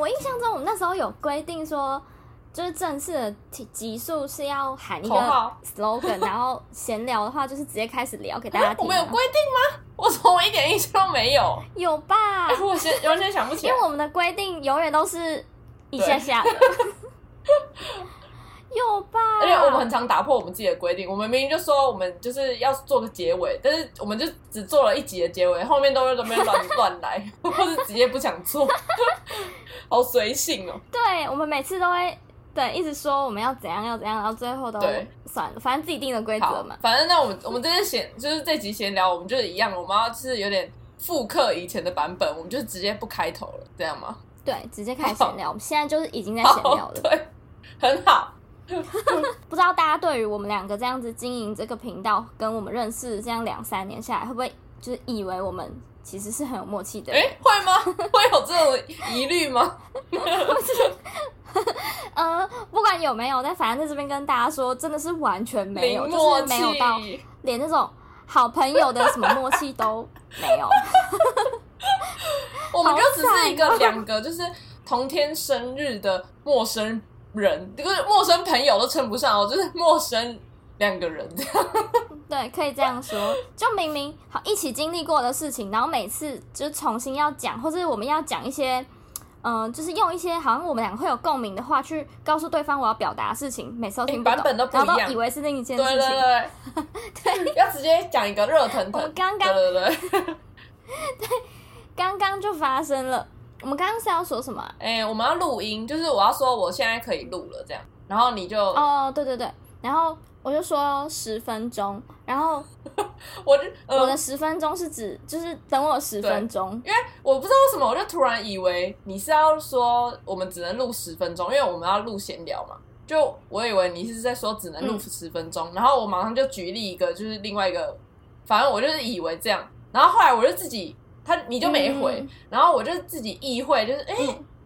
我印象中我们那时候有规定说，就是正式的集集数是要喊一个口号 slogan，然后闲聊的话就是直接开始聊给大家听啊。我们有规定吗？我怎么一点印象都没有？有吧？我现完全想不起来因为。我们的规定永远都是一下下的。有吧？而且我们很常打破我们自己的规定，我们明明就说我们就是要做个结尾，但是我们就只做了一集的结尾，后面都在那边乱乱来，或是直接不想做，好随性哦。对，我们每次都会对一直说我们要怎样要怎样，然后最后都对算了，反正自己定的规则嘛，。反正那我们我们这次闲就是这集闲聊，我们就是一样，我们要就是有点复刻以前的版本，我们就直接不开头了，这样吗？对，直接开始闲聊。我们现在就是已经在闲聊了。对，很好。不知道大家对于我们两个这样子经营这个频道，跟我们认识这样两三年下来，会不会就是以为我们其实是很有默契的哎、人？会吗？会有这种疑虑吗？呃，不管有没有，但反正在这边跟大家说，真的是完全没有，就是没有到契。连那种好朋友的什么默契都没有。我们就只是一个两个就是同天生日的陌生人，就是陌生朋友都称不上哦，就是陌生两个人这样。对，可以这样说。就明明好一起经历过的事情，然后每次就是重新要讲，或者我们要讲一些，嗯、就是用一些好像我们两个会有共鸣的话去告诉对方我要表达的事情，每次都听不懂，版本都不然后一样都以为是另一件事情。对对，对，要直接讲一个热腾腾。我刚刚对对 对，刚刚就发生了。我们刚刚是要说什么啊、哎、我们要录音，就是我要说我现在可以录了这样，然后你就、哦，对对对，然后我就说十分钟，然后 我就、呃、我的十分钟是指就是等我十分钟，因为我不知道为什么，我就突然以为你是要说我们只能录十分钟，因为我们要录闲聊嘛。就我以为你是在说只能录嗯。十分钟，然后我马上就举例一个，就是另外一个，反正我就是以为这样，然后后来我就自己，他你就没回，嗯然后我就自己意会，就是哎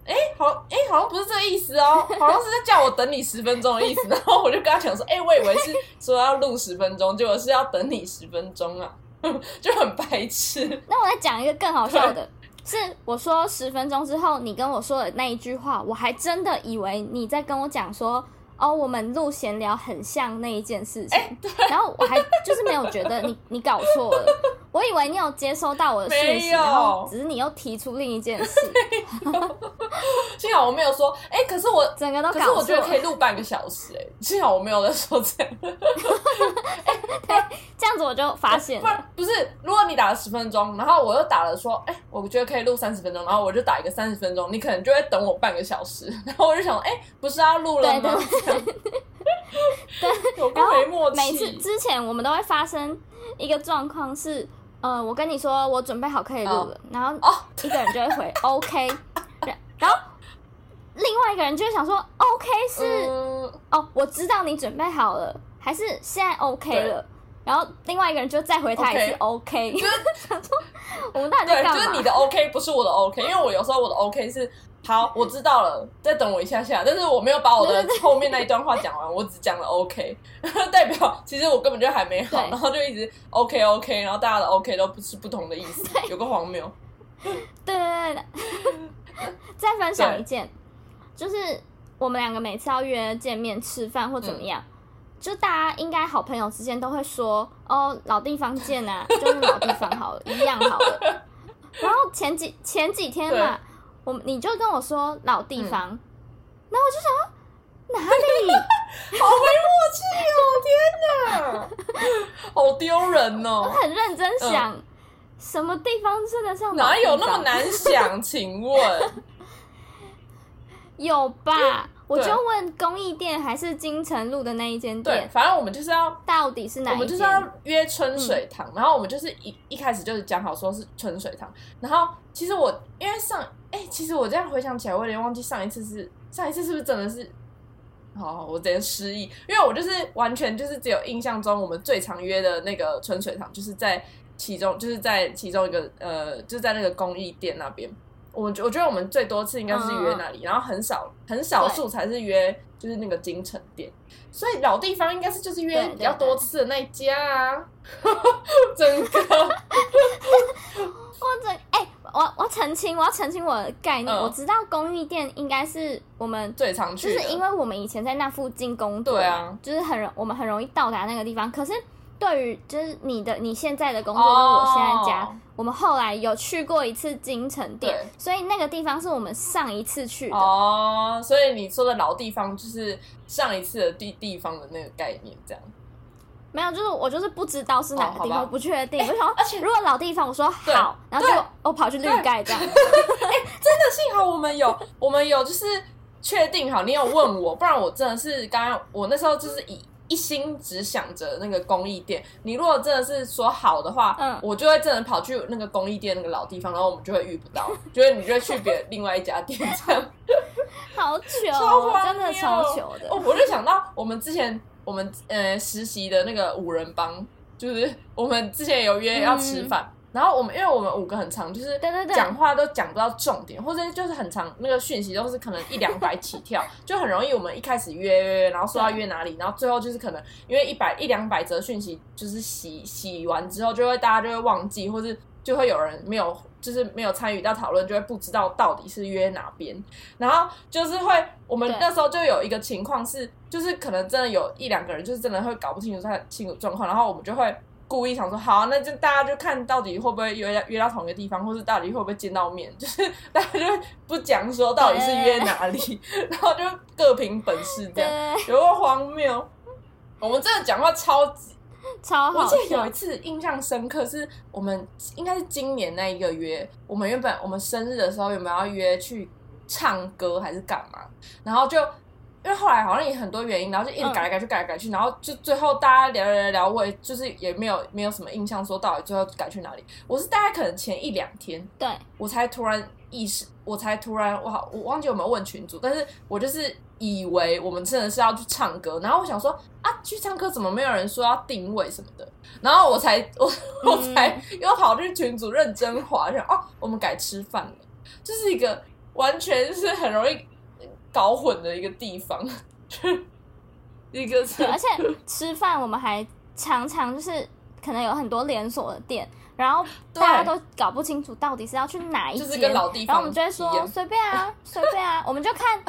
哎、嗯好哎、好像不是这个意思哦，好像是在叫我等你十分钟的意思，然后我就跟他讲说，哎、我以为是说要录十分钟，结果是要等你十分钟啊，就很白痴。那我再讲一个更好笑的，是我说十分钟之后，你跟我说的那一句话，我还真的以为你在跟我讲说，哦，我们录闲聊很像那一件事情，欸然后我还就是没有觉得你你搞错了，我以为你有接收到我的讯息，然后只是你又提出另一件事，幸好我没有说，哎、可是我，整个都可是搞错了。我觉得可以录半个小时、哎，幸好我没有在说这样，这样子我就发现不不是，如果你打了十分钟，然后我又打了说，哎、我觉得可以录三十分钟，然后我就打一个三十分钟，你可能就会等我半个小时，然后我就想，哎、不是要录了吗？对然后没默契。每次之前我们都会发生一个状况是，呃，我跟你说我准备好可以录了，然后哦，一个人就会回 OK，然然后另外一个人就会想说 OK 是、嗯，哦，我知道你准备好了，还是现在 OK 了。然后另外一个人就再回他一次 OK，就是 想说我们到底在对，干嘛？就是你的 OK 不是我的 OK，因为我有时候我的 OK 是好，我知道了，再等我一下下，但是我没有把我的后面那一段话讲完，我只讲了 OK，代表其实我根本就还没好，然后就一直 OK OK，然后大家的 OK 都不是不同的意思，有个荒谬。对对对对，再分享一件，就是我们两个每次要约见面吃饭或怎么样，就大家应该好朋友之间都会说哦老地方见啊，就是老地方好了，一样好了。然后前几前几天嘛，我你就跟我说老地方，然后我就想说哪里？好没默契哦！天哪，好丢人哦我哦！很认真想，什么地方真的像老哪有那么？难想？请问，有吧？我就问公益店还是金城路的那一间店对，，反正我们就是要到底是哪一？我们就是要约春水堂，然后我们就是一一开始就是讲好说是春水堂，然后其实我因为上哎、其实我这样回想起来，我有点忘记上一次是上一次是不是真的是，好好我直接失忆，因为我就是完全就是只有印象中我们最常约的那个春水堂，就是在其中就是在其中一个呃就在那个公益店那边。我觉我觉得我们最多次应该是约那里，然后很少很少数才是约就是那个金城店，所以老地方应该是就是约比较多次的那一家啊，整个或者哎、我我承澄清，我要澄清我的概念。嗯。我知道公寓店应该是我们，最常去就，是因为我们以前在那附近工作，对啊，就是很容我们很容易到达那个地方。可是对于就是你的你现在的工作哦跟我现在家，我们后来有去过一次金城店，所以那个地方是我们上一次去的。哦，所以你说的老地方就是上一次的地地方的那个概念，这样。没有，就是我就是不知道是哪个地方，不确定。我就想说，而且如果老地方，我说好，然后就我跑去绿盖这样 真的。幸好我们有，我们有就是确定好，你有问我，不然我真的是刚刚我那时候就是以一心只想着那个公益店。你如果真的是说好的话，嗯我就会真的跑去那个公益店那个老地方，然后我们就会遇不到，就是你就会去别另外一家店这样。好糗哦，超荒真的谬超糗的。哦，我就想到我们之前我们呃实习的那个五人帮，就是我们之前有约要吃饭。然后我们，因为我们五个很长，就是讲话都讲不到重点，或者就是很长，那个讯息都是可能一两百起跳，就很容易我们一开始约约约，然后说要约哪里，然后最后就是可能因为一百一两百则讯息就是洗洗完之后，就会大家就会忘记，或是就会有人没有就是没有参与到讨论，就会不知道到底是约哪边，然后就是会我们那时候就有一个情况是，就是可能真的有一两个人就是真的会搞不清楚他清楚状况，然后我们就会。故意想说好，那就大家就看到底会不会约约到同一个地方，或是到底会不会见到面，就是大家就不讲说到底是约哪里，然后就各凭本事这样，对，有个荒谬。我们真的讲话超级，超好我记得有一。次印象深刻，是我们应该是今年那一个月，我们原本我们生日的时候有没有要约去唱歌还是干嘛？然后就因为后来好像也很多原因，然后就一直改来改去改来改去，然后就最后大家聊聊聊聊，我也就是也没有没有什么印象说到底最后改去哪里。我是大概可能前一两天，对，我才突然意识，我才突然哇，我忘记有没有问群主，但是我就是以为我们真的是要去唱歌，然后我想说啊，去唱歌怎么没有人说要定位什么的，然后我才我 我才又跑去群组认真划，想哦，我们改吃饭了，这是一个完全是很容易搞混的一个地方，一个而且吃饭我们还常常就是可能有很多连锁的店，然后大家都搞不清楚到底是要去哪一间，就是跟老地方然后我们就会说随便啊，随便啊，我们就看。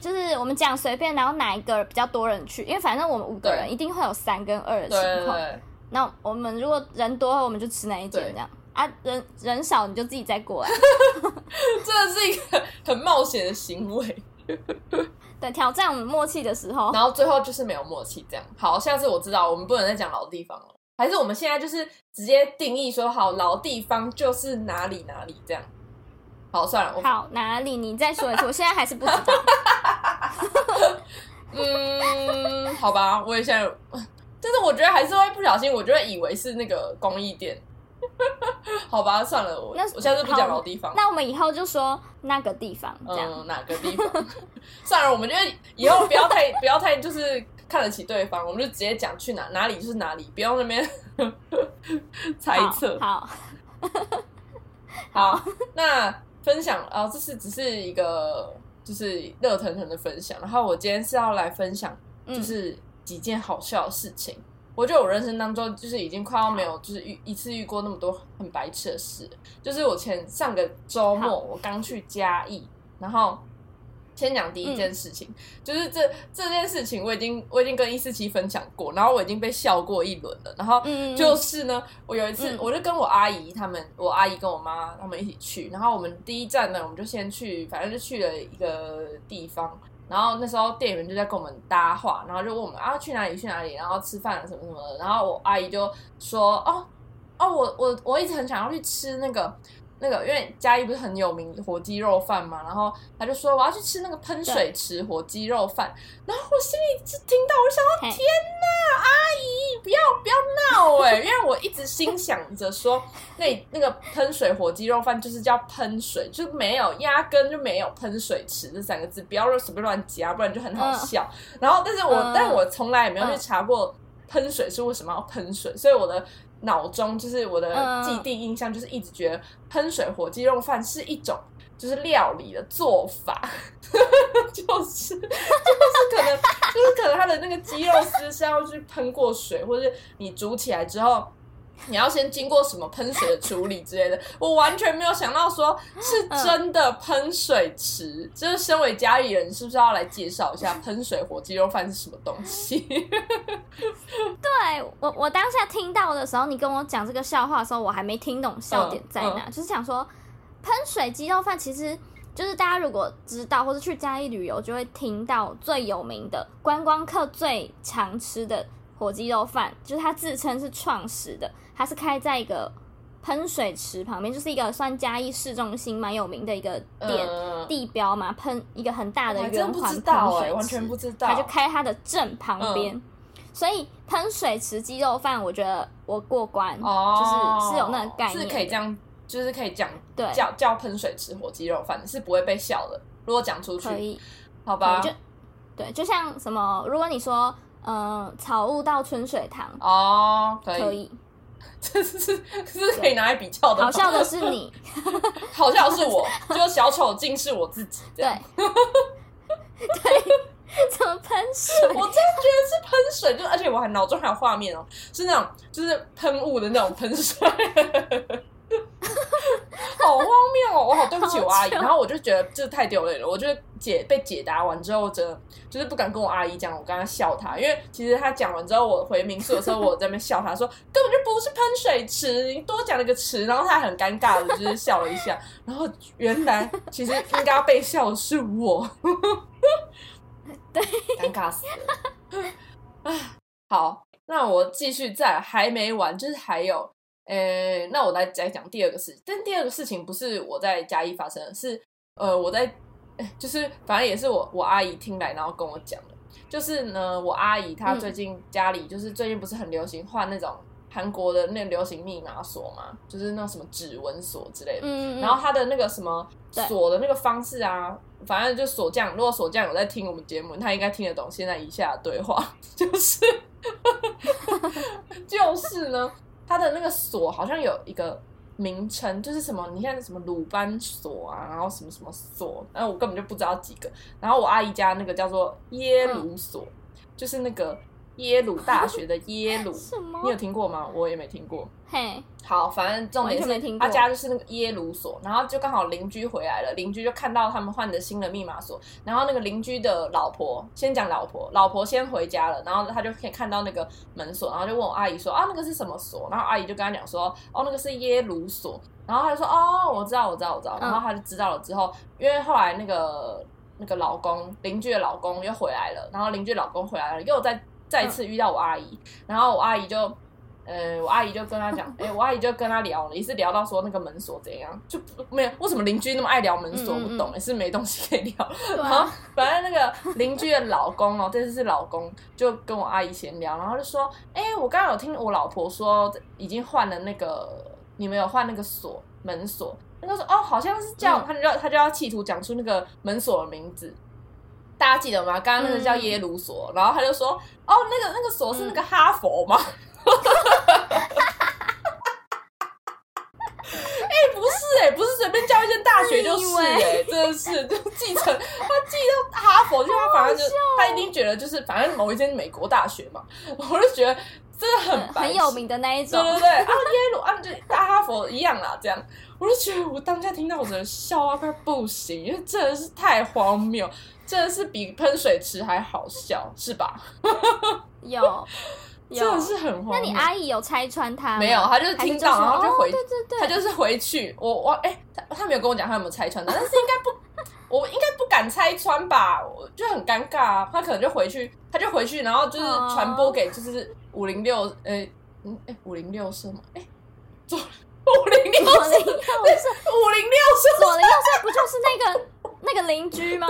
就是我们讲随便，然后哪一个比较多人去，因为反正我们五个人一定会有三跟二的情况。对，那我们如果人多，我们就吃哪一间这样啊，人人少你就自己再过来。真的是一个很冒险的行为。对，挑战我们默契的时候，然后最后就是没有默契，这样。好，下次我知道我们不能再讲老地方了，还是我们现在就是直接定义说好老地方就是哪里哪里这样。好，算了，我好哪里你再说一次，我现在还是不知道。嗯，好吧，我也现在，但是我觉得还是会不小心，我就会以为是那个公益店。好吧，算了，我那我下次不讲老地方。那我们以后就说那个地方这样。嗯，哪个地方？算了，我们就以后不要太 不要太就是看得起对方，我们就直接讲去哪哪里就是哪里，不用那边猜测。好，好，那分享啊、这是只是一个就是热腾腾的分享。然后我今天是要来分享，嗯就是几件好笑的事情。我觉得我人生当中就是已经快要没有就是遇一次遇过那么多很白痴的事。就是我前上个周末我刚去嘉义，然后先讲第一件事情，就是这这件事情我已经我已经跟一四七分享过，然后我已经被笑过一轮了。然后嗯，就是呢，我有一次嗯我就跟我阿姨他们，我阿姨跟我妈他们一起去，然后我们第一站呢，我们就先去，反正就去了一个地方。然后那时候店员就在跟我们搭话，然后就问我们啊去哪里去哪里，然后吃饭什么什么的。然后我阿姨就说哦哦我我我一直很想要去吃那个那个，因为嘉义不是很有名火鸡肉饭嘛，然后他就说我要去吃那个喷水池火鸡肉饭。然后我心里就听到，我就想到天哪，阿姨不要不要闹哎、因为我一直心想着说，那那个喷水火鸡肉饭就是叫喷水，就没有压根就没有喷水池这三个字，不要随便乱加，不然就很好笑。然后，但是我、嗯但我从来也没有去嗯查过喷水是为什么要喷水，所以我的脑中就是我的嗯既定印象就是一直觉得喷水火鸡肉饭是一种就是料理的做法，就是就是可能 就是可能它的那个鸡肉丝是要去喷过水，或者是你煮起来之后。你要先经过什么喷水的处理之类的，我完全没有想到说是真的喷水池。就是身为家里人，是不是要来介绍一下喷水火鸡肉饭是什么东西？对我，我当下听到的时候，你跟我讲这个笑话的时候，我还没听懂笑点在哪，就是想说喷水鸡肉饭其实。就是大家如果知道或者去嘉义旅游，就会听到最有名的观光客最常吃的火鸡肉饭，就是他自称是创始的，他是开在一个喷水池旁边，就是一个算嘉义市中心蛮有名的一个店地标嘛，喷一个很大的圆环喷水池，完全不知道，他就开他的正旁边，所以喷水池鸡肉饭，我觉得我过关，就是是有那个概念，是可以这样。就是可以讲对叫叫喷水池火鸡肉饭是不会被笑的。如果讲出去，可以，好吧？就对，就像什么，如果你说嗯草悟到春水堂哦，可以，这是是可以拿来比较的。好笑的是你，好笑是我，就小丑竟是我自己。对，对，怎么喷水？我真的觉得是喷水，就而且我还脑中还有画面哦，是那种就是喷雾的那种喷水。好荒谬哦！我好对不起我阿姨，然后我就觉得这太丢脸了。我就解被解答完之后，真的就是不敢跟我阿姨讲，我刚刚笑她，因为其实她讲完之后，我回民宿的时候，我在那边笑她说根本就不是喷水池，你多讲了个池，然后她很尴尬的，就是笑了一下。然后原来其实应该被笑的是我，对，尴尬死了。啊，好，那我继续再还没完，就是还有。呃，那我来再讲第二个事，但第二个事情不是我在嘉义发生的，是呃我在，就是反正也是我我阿姨听来然后跟我讲的，就是呢我阿姨她最近家里就是最近不是很流行换那种韩国的那流行密码锁嘛，就是那什么指纹锁之类的，嗯，然后她的那个什么锁的那个方式啊，反正就锁匠，如果锁匠有在听我们节目，他应该听得懂现在以下的对话，就是 就是呢。它的那个锁好像有一个名称，就是什么？你看什么鲁班锁啊，然后什么什么锁，然后我根本就不知道几个。然后我阿姨家那个叫做耶鲁锁，就是那个。耶鲁大学的耶鲁，你有听过吗？我也没听过。嘿，好，反正重点是他家就是那个耶鲁所，然后就刚好邻居回来了，邻居就看到他们换的新的密码锁，然后那个邻居的老婆先讲老婆，老婆先回家了，然后他就可以看到那个门锁，然后就问我阿姨说啊那个是什么锁？然后阿姨就跟他讲说哦那个是耶鲁锁，然后他就说哦我知道我知道我知道，然后他就知道了之后，因为后来那个那个老公邻居的老公又回来了，然后邻居老公回来了又在。再次遇到我阿姨，然后我阿姨就，呃，我阿姨就跟他讲，哎，我阿姨就跟他聊了，也是聊到说那个门锁怎样，就没有为什么邻居那么爱聊门锁，不懂，也是没东西可以聊。然后反正那个邻居的老公哦，这次是老公，就跟我阿姨闲聊，然后就说，哎，我刚刚有听我老婆说已经换了那个，你们有换那个锁门锁，那个说哦，好像是叫他就要他就要企图讲出那个门锁的名字。大家记得吗？刚刚那个叫耶鲁锁，然后他就说：“哦，那个那个锁是那个哈佛吗？” 哎，不是哎，不是随便叫一间大学就是哎，真的是就继承他记到哈佛，就他反正就他一定觉得就是反正某一间美国大学嘛，我就觉得真的很很有名的那一种，对对对，啊耶鲁啊就大哈佛一样啦，这样我就觉得我当下听到我真的笑啊快不行，因为真的是太荒谬。真的是比喷水池还好笑，是吧？有，真的是很荒。那你阿姨有拆穿他？没有，他就是听到，然后就回，对对对，他就是回去。我我哎，他他没有跟我讲他有没有拆穿他，但是应该不，我应该不敢拆穿吧？我就很尴尬啊。他可能就回去，他就回去，然后就是传播给就是五零六，呃，嗯，哎，五零六是吗？哎，左五零六是五零六是左零六是不就是那个？那个邻居吗？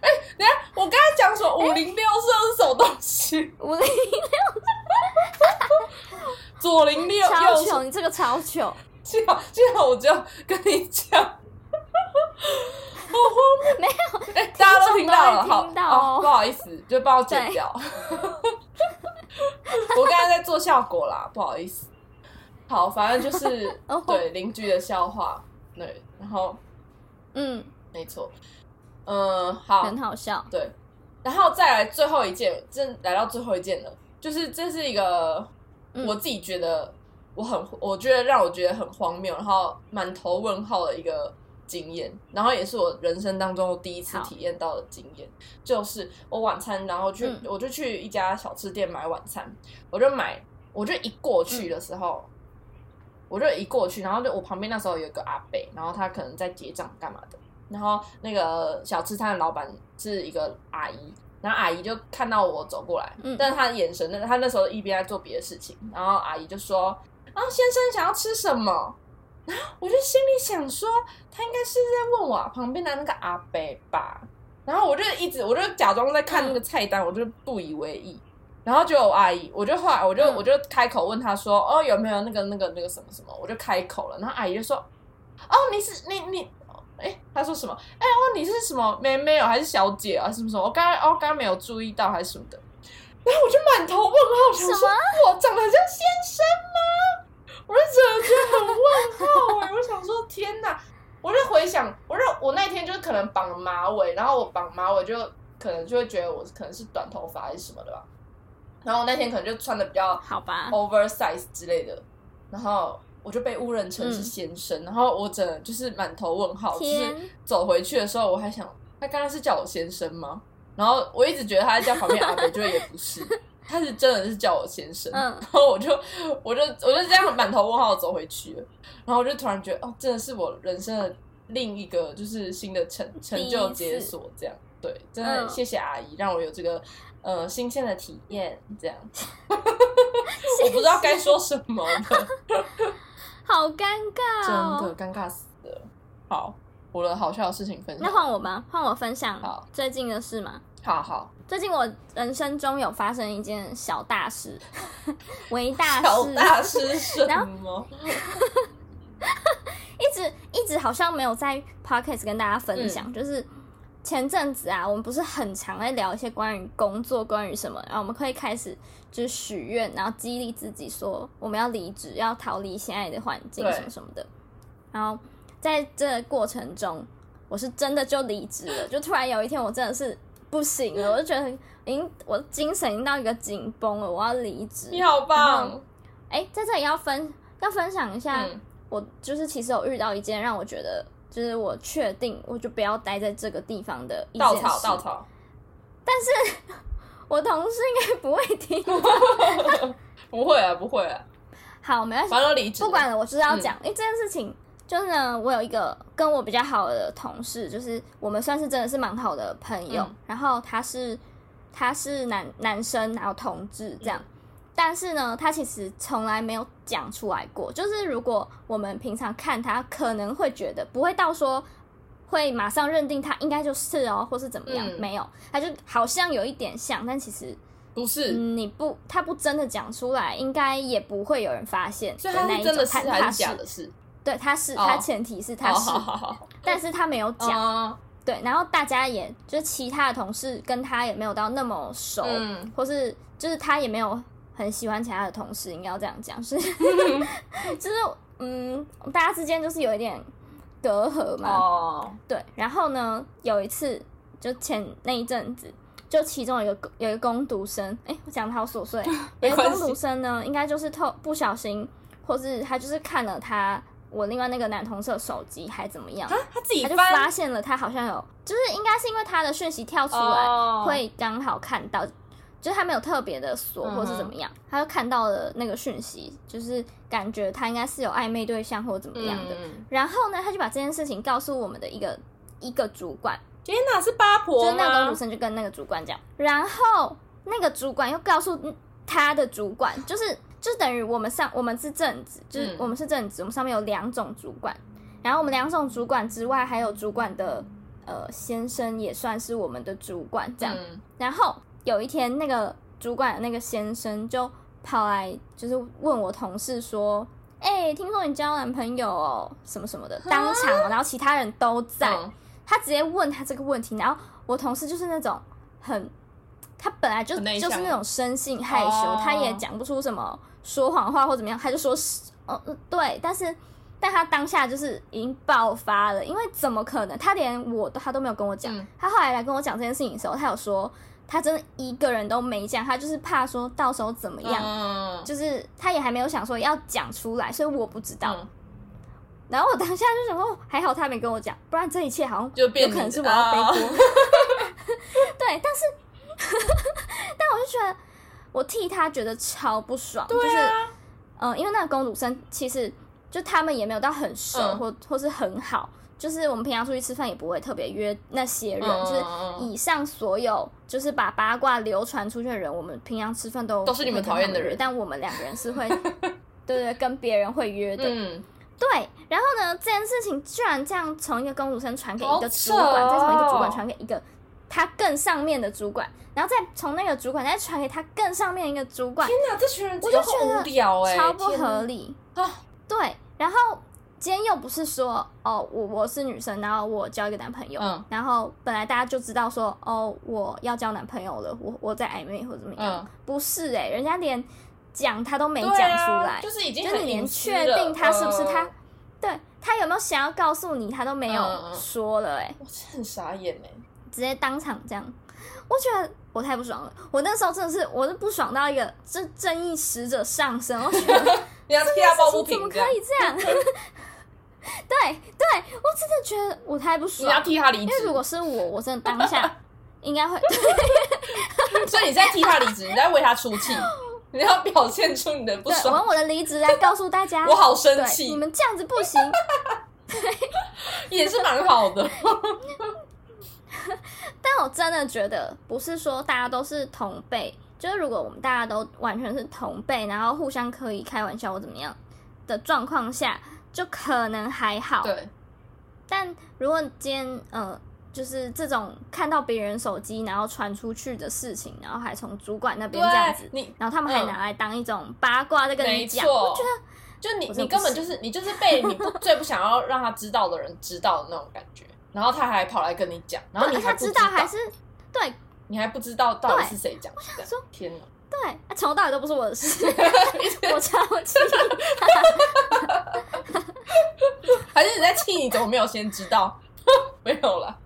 哎，等下，我刚才讲说五零六是什么东西？五零六，左零六，超糗！你这个超糗！幸好幸好，我就跟你讲，没有，哎，大家都听到了，好，不好意思，就帮我剪掉。我刚才在做效果啦，不好意思。好，反正就是 对邻居的笑话，对，然后，嗯。没错，嗯，好，很好笑，对，然后再来最后一件，真来到最后一件了，就是这是一个我自己觉得我很我觉得让我觉得很荒谬，然后满头问号的一个经验，然后也是我人生当中第一次体验到的经验，就是我晚餐，然后去、嗯。我就去一家小吃店买晚餐，我就买，我就一过去的时候。我就一过去，然后就我旁边那时候有一个阿伯，然后他可能在结账干嘛的，然后那个小吃摊的老板是一个阿姨，然后阿姨就看到我走过来，嗯。但是她的眼神，那她那时候一边在做别的事情，然后阿姨就说：“啊，先生想要吃什么？”然后我就心里想说，他应该是在问我旁边的那个阿伯吧，然后我就一直我就假装在看那个菜单，我就不以为意。然后就有阿姨，我就后来我就、嗯我就开口问她说：“哦，有没有那个那个那个什么什么？”我就开口了，然后阿姨就说：“哦，你是你你，哎，她说什么？哎哦，你是什么妹妹哦，还是小姐啊？什么什么？我刚刚哦，刚刚没有注意到还是什么的。”然后我就满头问号，想说我长得像先生吗？我就真的觉得很问号哎、我想说天哪！我就回想，我就我那天就是可能绑了马尾，然后我绑马尾就可能就会觉得我可能是短头发还是什么的吧。然后我那天可能就穿的比较好吧，oversize 之类的，然后我就被误认成是嗯先生，然后我整个就是满头问号，就是走回去的时候，我还想他刚刚是叫我先生吗？然后我一直觉得他在叫旁边阿北，就也不是，他是真的是叫我先生，嗯。然后我就我就我就这样满头问号走回去了，然后我就突然觉得哦，真的是我人生的另一个就是新的成成就解锁，这样。对，真的嗯。谢谢阿姨让我有这个呃新鲜的体验，这样。我不知道该说什么了，好尴尬真哦。的尴尬死了。好，我的好笑的事情分享，那换我吧？换我分享好。最近的事吗？好好最近我人生中有发生一件小大事，为大小事，大事什然后么？一直一直好像没有在 podcast 跟大家分享，嗯就是前阵子啊，我们不是很常在聊一些关于工作、关于什么，然后我们可以开始就是许愿，然后激励自己说我们要离职，要逃离现在的环境什么什么的。然后在这个过程中，我是真的就离职了，就突然有一天我真的是不行了，我就觉得已经我精神已经到一个紧绷了，我要离职。你好棒后！哎，在这里要分要分享一下。嗯我就是其实有遇到一件让我觉得，就是我确定我就不要待在这个地方的一件事。稻草，稻草，我同事应该不会听。不会啊，不会啊，好，没关系，反正都离职，不管了，我就是要嗯讲，因为这件事情，就是呢，我有一个跟我比较好的同事，就是我们算是真的是蛮好的朋友，嗯然后他是他是男男生，然后同志这样。嗯但是呢，他其实从来没有讲出来过。就是如果我们平常看他，可能会觉得不会到说会马上认定他应该就是哦，或是怎么样，嗯没有，他就好像有一点像，但其实不是，嗯，你不他不真的讲出来，应该也不会有人发现所以。他是真的是他他还是假的是？对，他是，哦。他前提是他是，但是他没有讲。嗯对，然后大家也就是其他的同事跟他也没有到那么熟，嗯。或是就是他也没有很喜欢其他的同事，应该要这样讲，是 就是嗯，大家之间就是有一点隔阂嘛。哦，对，然后呢，有一次就前那一阵子，就其中有一个有一个攻读生，哎，我讲的好琐碎，有个攻读生呢，应该就是透不小心，或是他就是看了他我另外那个男同事的手机，还怎么样，他，他自己他就发现了他好像有，就是应该是因为他的讯息跳出来，哦。会刚好看到，就是他没有特别的锁或是怎么样，他就看到了那个讯息，就是感觉他应该是有暧昧对象或怎么样的。嗯然后呢，他就把这件事情告诉我们的一个一个主管，天哪，是八婆就婆是那个女？生就跟那个主管讲，然后那个主管又告诉他的主管，就是就等于我们上我们是正职，就是嗯。我们是正职，我们上面有两种主管，然后我们两种主管之外，还有主管的呃先生也算是我们的主管这样。嗯。然后有一天，那个主管的那个先生就跑来，就是问我同事说：“哎、听说你交男朋友哦，什么什么的。”当场哦，然后其他人都在，嗯他直接问他这个问题，然后我同事就是那种很，他本来就就是那种生性害羞，哦。他也讲不出什么说谎话或怎么样，他就说是，哦，呃对，但是。但他当下就是已经爆发了，因为怎么可能？他连我都他都没有跟我讲。嗯他后来来跟我讲这件事情的时候，他有说，他真的一个人都没讲，他就是怕说到时候怎么样，嗯，就是他也还没有想说要讲出来，所以我不知道。嗯然后我当下就想说，还好他没跟我讲，不然这一切好像就有可能是我要背锅。啊 对，但是 但我就觉得我替他觉得超不爽，就是嗯，因为那个公主生其实就他们也没有到很熟，嗯。或或是很好，就是我们平常出去吃饭也不会特别约那些人，嗯就是以上所有就是把八卦流传出去的人，我们平常吃饭都都是你们讨厌的人但我们两个人是会，对对对，跟别人会约的，嗯，对。然后呢，这件事情居然这样从一个公主生传给一个主扯管，再从一个主管哦。传给一个他更上面的主管，然后再从那个主管再传给他更上面一个主管，天哪，这群人我觉得无聊哎，超不合理。啊！对，然后今天又不是说哦，我我是女生，然后我交一个男朋友，嗯。然后本来大家就知道说哦，我要交男朋友了，我我在暧昧或怎么样，嗯。不是哎、人家连讲他都没对讲啊出来，就是已经就是你连确定他是不是他，嗯。对他有没有想要告诉你，他都没有说了哎、我真的很傻眼哎，直接当场这样，我觉得我太不爽了，我那时候真的是我是不爽到一个这正义使者上身，我觉得。你要替他抱不事情怎么可以这样？对对，我真的觉得我太不爽你要。替他离职因为如，果是我，我真的当下应该会，所以你在替他离职，你在为他出气，你要表现出你的不爽，我爽用。我的离职来告诉大家，我好生对气你们这样子不行。也是蛮好的。但我真的觉得，不是说大家都是同辈，就是如果我们大家都完全是同辈，然后互相可以开玩笑或怎么样的状况下，就可能还好。对，但如果今天呃，就是这种看到别人手机然后传出去的事情，然后还从主管那边这样子，，你然后他们还嗯拿来当一种八卦在跟你讲，我觉得就你你根本就是你就是被你不 最不想要让他知道的人知道的那种感觉，然后他还跑来跟你讲，然后你对他还不知知道还是对你还不知道到底对是谁讲的，说天哪！对，啊从头到尾都不是我的事，我超气。还是你在气你怎么没有先知道？没有啦，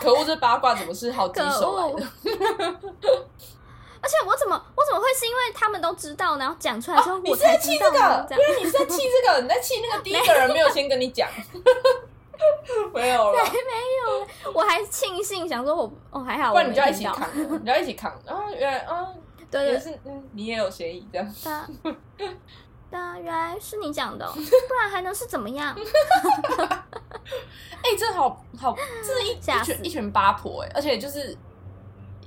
可恶，这八卦怎么是好几可恶手来的？！而且我怎么我怎么会是因为他们都知道，然后讲出来之后我是在气才知道这个，？呢这样因为你是在气这个，你在气那个第一个人没有先跟你讲，没有了，没有我还庆幸想说我哦还好，不然你就要一起扛了，你就要一起扛。然后原来啊，对对。也是嗯，你也有嫌疑这样。对啊，对啊，原来是你讲的哦，不然还能是怎么样？哎、这好好，这是一一群一群八婆哎、而且就是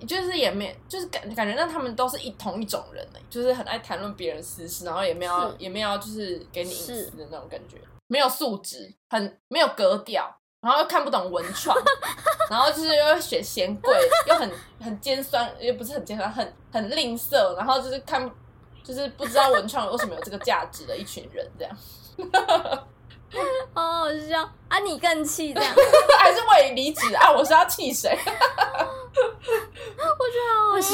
就是也没就是感感觉让他们都是一同一种人哎、就是很爱谈论别人私事，然后也没有也没有就是给你隐是私的那种感觉，没有素质，很没有格调，然后又看不懂文创，然后就是又会写嫌贵，又很很尖酸，又不是很尖酸，很很吝啬，然后就是看就是不知道文创为什么有这个价值的一群人这样。好好笑啊！你更气这样，还是为离职啊？我是要气谁？我觉得好好笑。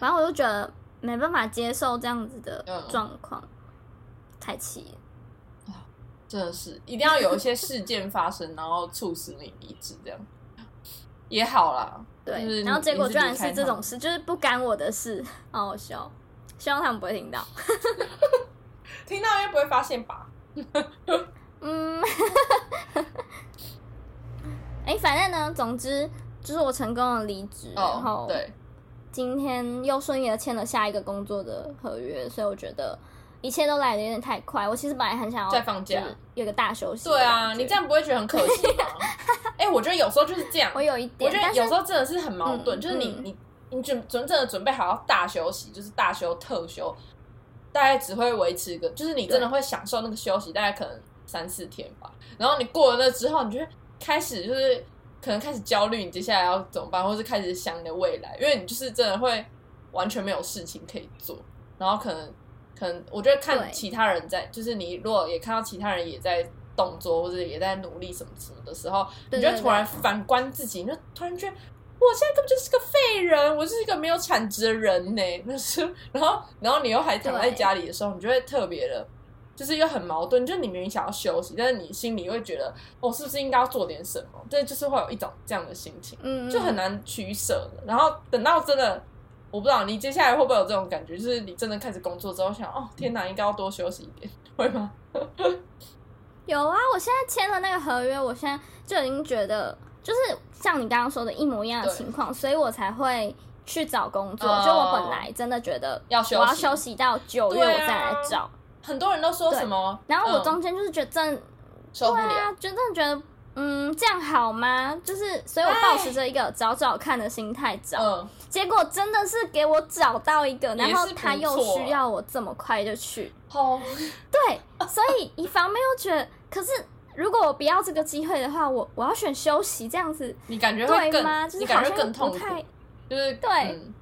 反正我就觉得没办法接受这样子的嗯状况，太气了。真的是一定要有一些事件发生，然后促使你离职，这样也好啦。对，就是然后结果居然你是这种事，就是不干我的事，好好笑。希望他们不会听到。听到应该不会发现吧？嗯，哎、反正呢，总之就是我成功的离职，然后，哦对，今天又顺利的签了下一个工作的合约，所以我觉得一切都来的有点太快。我其实本来很想要在放假有个大休息。对啊，你这，样不会觉得很可惜吗？哎、我觉得有时候就是这样，我有一点，我觉得有时候真的是很矛盾，嗯就是你嗯你你准准正的准备好要大休息，就是大休特休，大概只会维持一个，就是你真的会享受那个休息，大概可能三四天吧。然后你过了那之后，你就会开始就是可能开始焦虑，你接下来要怎么办，或是开始想你的未来，因为你就是真的会完全没有事情可以做，然后可能可能我觉得看其他人在，就是你如果也看到其他人也在动作或者也在努力什么什么的时候，你就突然反观自己，你就突然觉得。我现在根本就是个废人，我就是一个没有产值的人呢。那是，然后，然后你又还躺在家里的时候，你就会特别的，就是又很矛盾，就是你明明想要休息，但是你心里会觉得，我、是不是应该要做点什么？对，就是会有一种这样的心情，嗯，就很难取舍的。然后等到真的，我不知道你接下来会不会有这种感觉，就是你真的开始工作之后想，哦，天哪，应该要多休息一点，会吗？有啊，我现在签了那个合约，我现在就已经觉得，就是像你刚刚说的一模一样的情况，所以我才会去找工作。哦就我本来真的觉得要休息我要休息到九月我再来找，很多人都说什么，然后我嗯中间就是觉得真受不了，对啊，真的觉得嗯这样好吗？就是所以我保持着一个找找看的心态找，嗯，结果真的是给我找到一个，然后也是不他又需要我这么快就去，好，对，所以一方面又觉得，可是如果我不要这个机会的话，我我要选休息这样子，你感觉会更就是你感觉好像更痛苦，不太就是对。嗯。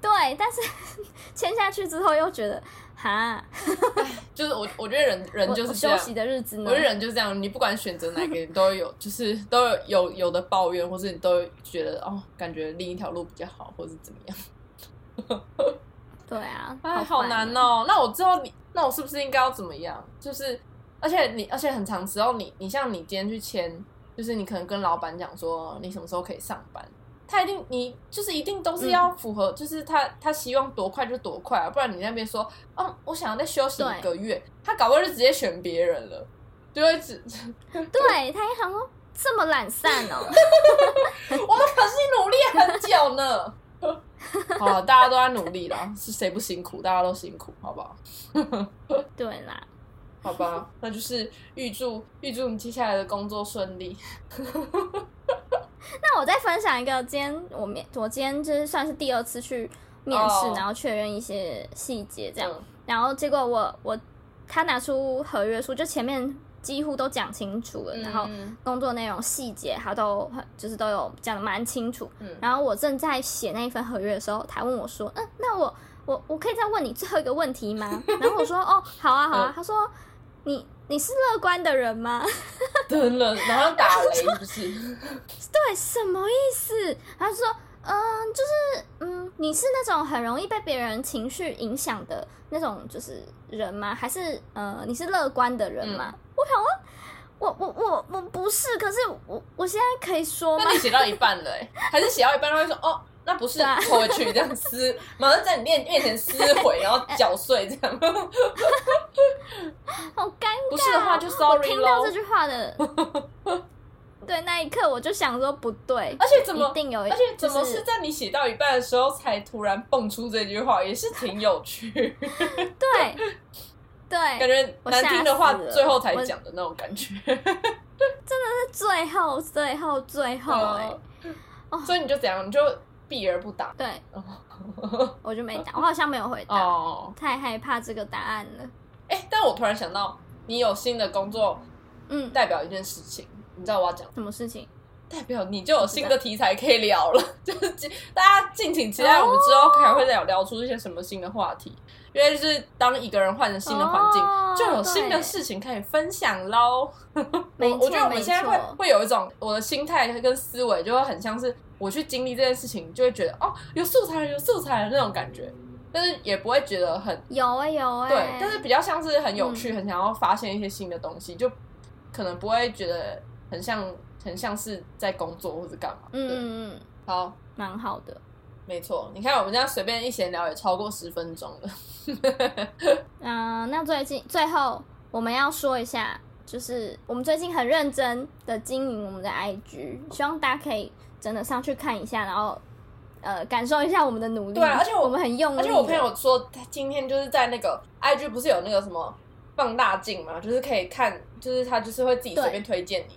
对，但是 签下去之后又觉得，哈，就是我我觉得人人就是这样。我休息的日子呢我觉得？人就是这样，你不管选择哪个，你都有，就是都有有有的抱怨，或是你都觉得哦，感觉另一条路比较好，或是怎么样。对啊，哎，好难。哦。那我之后你，那我是不是应该要怎么样？就是，而且你，而且很长时候你，你像你今天去签，就是你可能跟老板讲说你什么时候可以上班，他一定你就是一定都是要符合，就是他他希望多快就多快啊，不然你那边说，哦，我想要再休息一个月，他搞不好就直接选别人了，就会只 对他一想说这么懒散哦，我们可是努力很久呢。好，大家都在努力啦，是谁不辛苦？大家都辛苦，好不好？对啦，好吧，那就是预祝预祝你接下来的工作顺利。那我再分享一个，今天我面我今天就是算是第二次去面试哦然后确认一些细节这样，嗯然后结果我我他拿出合约书，就前面几乎都讲清楚了，然后嗯工作内容细节他都很就是都有讲的蛮清楚。嗯然后我正在写那一份合约的时候，他问我说：“嗯，那我我我可以再问你最后一个问题吗？” 然后我说：“哦，好啊，好啊。嗯他说：“你你是乐观的人吗？” 真的，然后打雷是不是？对，什么意思？他说，嗯，就是，嗯，你是那种很容易被别人情绪影响的那种，就是人吗？还是，呃，你是乐观的人吗？我想问，我我我我不是，可是我我现在可以说吗那？你写到一半了、欸，还是写到一半他会说哦，那不是对啊拖回去这样撕，马上在你面面前撕毁，然后搅碎这样。好尴尬。不是的话就 sorry 听到咯这句话的，对那一刻我就想说不对，而且怎么一定有，而且怎么是在你写到一半的时候才突然蹦出这句话，也是挺有趣，对对，感觉难听的话最后才我讲的那种感觉。真的是最后最后最后、所以你就怎样，你就避而不答。对，我就没答，我好像没有回答。哦，太害怕这个答案了。哎、但我突然想到，你有新的工作，嗯，代表一件事情，你知道我要讲，什么事情？代表你就有新的题材可以聊了，就是大家敬请期待，我们之后还会聊聊出一些什么新的话题，因为就是当一个人换成新的环境，哦就有新的事情可以分享喽。我我觉得我们现在会会有一种我的心态跟思维，就会很像是我去经历这件事情，就会觉得哦，有素材了，有素材了那种感觉，但是也不会觉得很有哎、有哎、对，但是比较像是很有趣，很想要发现一些新的东西，就可能不会觉得很像很像是在工作或者干嘛。嗯嗯嗯，好，蛮好的。没错，你看我们这样随便一闲聊也超过十分钟了。嗯、那最近最后我们要说一下，就是我们最近很认真的经营我们的 IG，希望大家可以真的上去看一下，然后呃感受一下我们的努力。对啊而且我我们很用力，而且我朋友说，他今天就是在那个 IG 不是有那个什么放大镜嘛，就是可以看，就是他就是会自己随便推荐你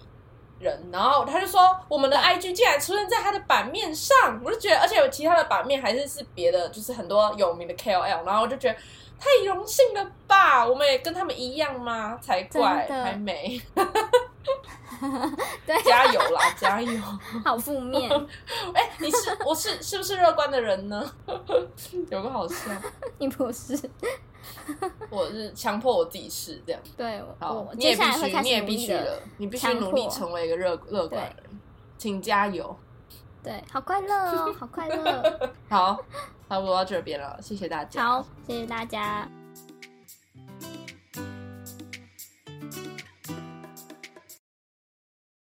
人，然后他就说我们的 IG 竟然出现在他的版面上，我就觉得，而且有其他的版面还是是别的，就是很多有名的 KOL，然后我就觉得。太荣幸了吧！我们也跟他们一样吗？才怪，还没。对，加油啦，加油！好负面。哎、你是我是是不是乐观的人呢？有个好笑，你不是？我是强迫我自己是这样。对，好，你也必须，你也必须了的。，你必须努力成为一个乐乐观的人，请加油。对，好快乐哦，好快乐。好，差不多到这边了，谢谢大家。好，谢谢大家。